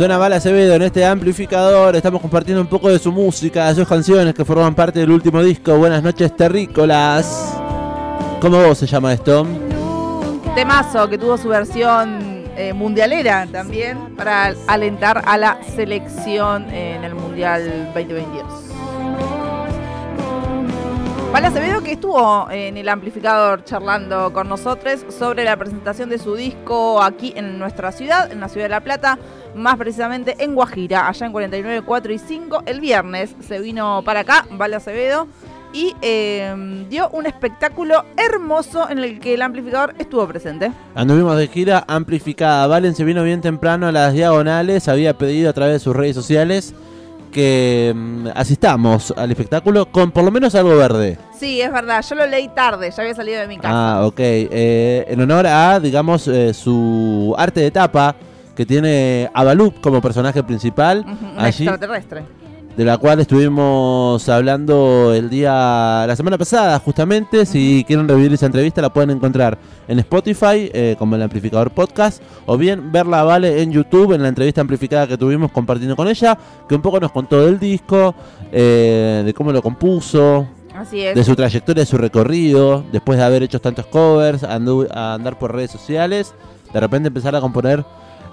Suena Bala Acevedo en este amplificador. Estamos compartiendo un poco de su música, de sus canciones que forman parte del último disco. Buenas noches, terrícolas. ¿Cómo vos se llama esto? Temazo que tuvo su versión eh, mundialera también para alentar a la selección en el Mundial 2022. Vale Acevedo que estuvo en el amplificador charlando con nosotros sobre la presentación de su disco aquí en nuestra ciudad, en la ciudad de La Plata, más precisamente en Guajira, allá en 49, 4 y 5. El viernes se vino para acá, Vale Acevedo, y eh, dio un espectáculo hermoso en el que el amplificador estuvo presente. Anduvimos de gira amplificada. Valen se vino bien temprano a las diagonales, había pedido a través de sus redes sociales que mm, asistamos al espectáculo con por lo menos algo verde. Sí, es verdad, yo lo leí tarde, ya había salido de mi casa. Ah, ok. Eh, en honor a, digamos, eh, su arte de tapa, que tiene a Balú como personaje principal. Ujú, un extraterrestre. De la cual estuvimos hablando el día, la semana pasada, justamente. Si quieren revivir esa entrevista, la pueden encontrar en Spotify, eh, como el Amplificador Podcast, o bien verla, vale, en YouTube, en la entrevista amplificada que tuvimos compartiendo con ella, que un poco nos contó del disco, eh, de cómo lo compuso, Así es. de su trayectoria, de su recorrido, después de haber hecho tantos covers, andu- a andar por redes sociales, de repente empezar a componer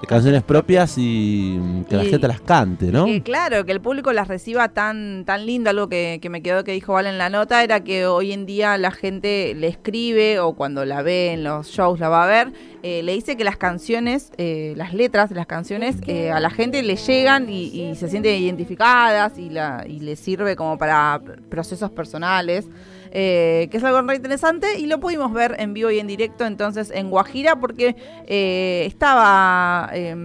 canciones propias y que la Y- gente las cante, ¿no? Que claro, que el público las reciba tan, tan lindo, algo que, que me quedó que dijo Val en la nota, era que hoy en día la gente le escribe o cuando la ve en los shows la va a ver, eh, le dice que las canciones, eh, las letras de las canciones eh, a la gente le llegan y, y se sienten identificadas y, la, y le sirve como para procesos personales. Eh, que es algo re interesante y lo pudimos ver en vivo y en directo entonces en Guajira porque eh, estaba eh,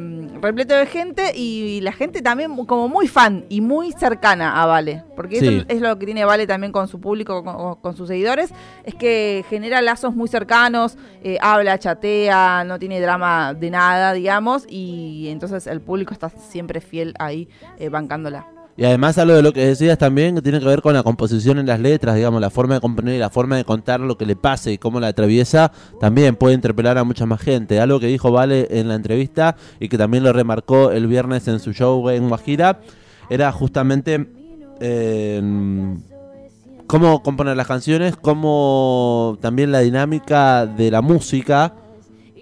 repleto de gente y la gente también como muy fan y muy cercana a Vale, porque Sí. eso es lo que tiene Vale también con su público, con, con sus seguidores, es que genera lazos muy cercanos, eh, habla, chatea, no tiene drama de nada, digamos, y entonces el público está siempre fiel ahí bancándola. Y además algo de lo que decías también que tiene que ver con la composición en las letras, digamos, la forma de componer y la forma de contar lo que le pase y cómo la atraviesa, también puede interpelar a mucha más gente. Algo que dijo Vale en la entrevista y que también lo remarcó el viernes en su show en Guajira, era justamente eh, cómo componer las canciones, cómo también la dinámica de la música,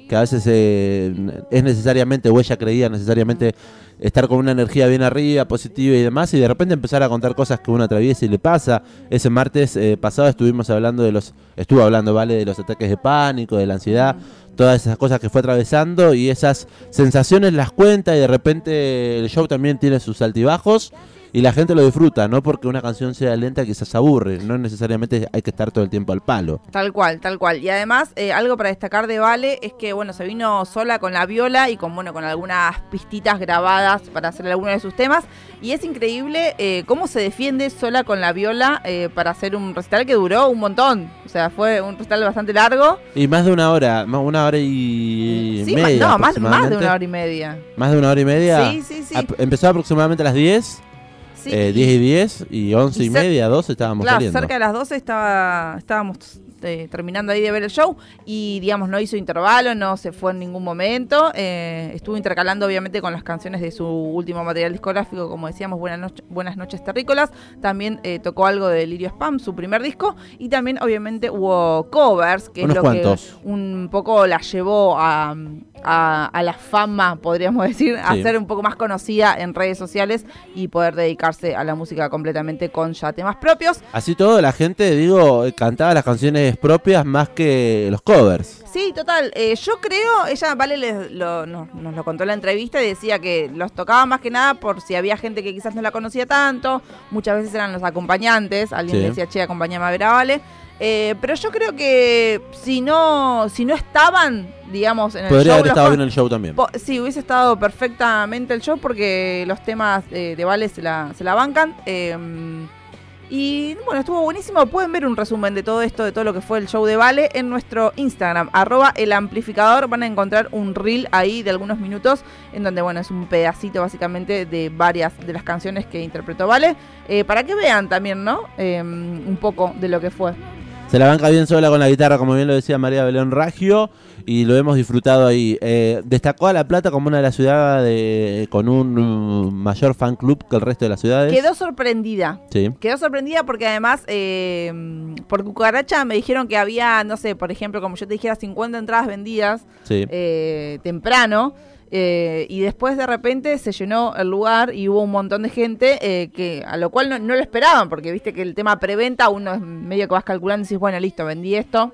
que a veces eh, es necesariamente, o ella creía necesariamente estar con una energía bien arriba, positiva y demás, y de repente empezar a contar cosas que uno atraviesa y le pasa. Ese martes eh, pasado estuvimos hablando de los, estuvo hablando, ¿vale? De los ataques de pánico, de la ansiedad, todas esas cosas que fue atravesando y esas sensaciones las cuenta y de repente el show también tiene sus altibajos. Y la gente lo disfruta, no porque una canción sea lenta quizás aburre, no necesariamente hay que estar todo el tiempo al palo. Tal cual, tal cual. Y además, eh, algo para destacar de Vale es que, bueno, se vino sola con la viola y con, bueno, con algunas pistitas grabadas para hacer algunos de sus temas. Y es increíble eh, cómo se defiende sola con la viola eh, para hacer un recital que duró un montón. O sea, fue un recital bastante largo. Y más de una hora, más una hora y sí, media. no, más, más de una hora y media. Más de una hora y media. Sí, sí, sí. Empezó aproximadamente a las 10, Sí, eh, y- 10 y 10, y 11 y, media, 12 estábamos Claro, saliendo. cerca de las 12 estaba, estábamos eh, terminando ahí de ver el show y, digamos, no hizo intervalo, no se fue en ningún momento. eh, estuvo intercalando, obviamente, con las canciones de su último material discográfico, como decíamos, Buenas, noche- Buenas noches Terrícolas. También eh, tocó algo de Lirio Spam, su primer disco. Y también, obviamente, hubo covers, que Unos es lo cuantos. que un poco la llevó a, a- a la fama, podríamos decir, a ser un poco más conocida en redes sociales y poder dedicarse a la música completamente con ya temas propios. Así todo, la gente, digo, cantaba las canciones propias más que los covers. Sí, total. Eh, yo creo, ella, Vale, les- lo- no- nos lo contó en la entrevista y decía que los tocaba más que nada por si había gente que quizás no la conocía tanto. Muchas veces eran los acompañantes. Alguien Sí. decía, che, acompañame a ver a Vale. Eh, pero yo creo que si no, si no estaban, digamos, en el Podría show. haber los estado bien el show también. Sí, hubiese estado perfectamente el show porque los temas eh, de Vale se la, se la bancan. eh, y bueno, estuvo buenísimo. Pueden ver un resumen de todo esto, de todo lo que fue el show de Vale en nuestro Instagram, arroba el amplificador. Van a encontrar un reel ahí de algunos minutos en donde, bueno, es un pedacito básicamente de varias de las canciones que interpretó Vale. eh, para que vean también, ¿no? Eh, un poco de lo que fue. Se la banca bien sola con la guitarra, como bien lo decía María Belén Raggio, y lo hemos disfrutado ahí. Eh, destacó a La Plata como una de las ciudades con un uh, mayor fan club que el resto de las ciudades. Quedó sorprendida. Sí. Quedó sorprendida porque además, eh, por Cucaracha me dijeron que había, no sé, por ejemplo, como yo te dijera, 50 entradas vendidas Sí. eh, temprano. Eh, y después de repente se llenó el lugar y hubo un montón de gente eh, que a lo cual no, no lo esperaban, porque viste que el tema preventa, uno es medio que vas calculando y dices, bueno, listo, vendí esto,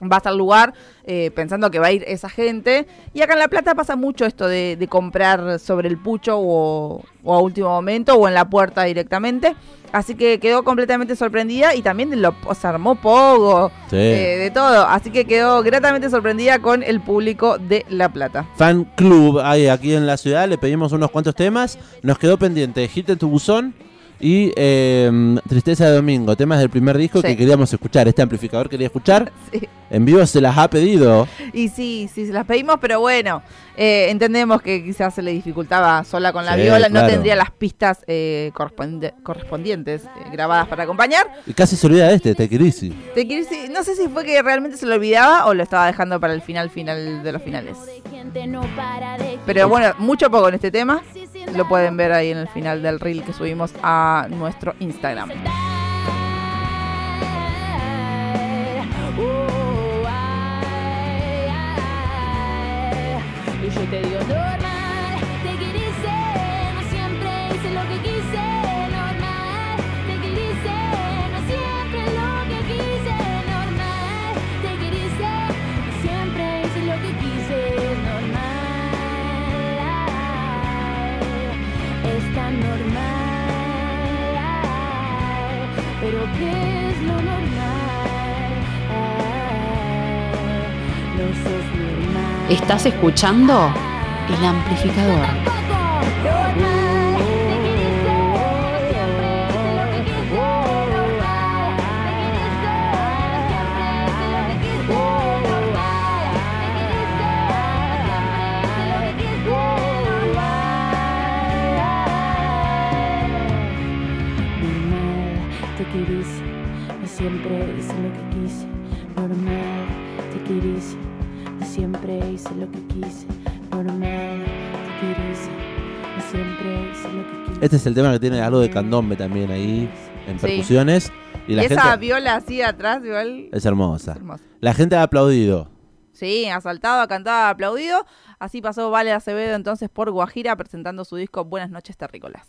vas al lugar eh, pensando que va a ir esa gente. Y acá en La Plata pasa mucho esto de, de comprar sobre el pucho o, o a último momento o en la puerta directamente. Así que quedó completamente sorprendida y también lo, se armó poco, Sí. eh, de todo. Así que quedó gratamente sorprendida con el público de La Plata. Fan club hay aquí en la ciudad, le pedimos unos cuantos temas, nos quedó pendiente Hit en tu buzón y eh, Tristeza de Domingo, temas del primer disco Sí. que queríamos escuchar, este amplificador quería escuchar, Sí. en vivo se las ha pedido, Y sí, sí, se las pedimos, pero bueno, eh, entendemos que quizás se le dificultaba sola con la Sí, viola, claro. no tendría las pistas eh, corresponde- correspondientes eh, grabadas para acompañar. y casi se olvida de este, Te Easy. Te quiero decir, no sé si fue que realmente se lo olvidaba o lo estaba dejando para el final final de los finales. Pero bueno, mucho poco en este tema. Lo pueden ver ahí en el final del reel que subimos a nuestro Instagram. Normal, es tan normal, pero ¿qué es lo normal? No sos normal. Estás escuchando El Amplificador. Este es el tema que tiene algo de candombe también ahí, en Sí. percusiones, y Y, la esa gente viola así atrás, igual. es hermosa. es hermosa. La gente ha aplaudido. Sí, ha saltado, ha cantado, ha aplaudido. Así pasó Vale Acevedo entonces por Guajira presentando su disco Buenas noches Terrícolas.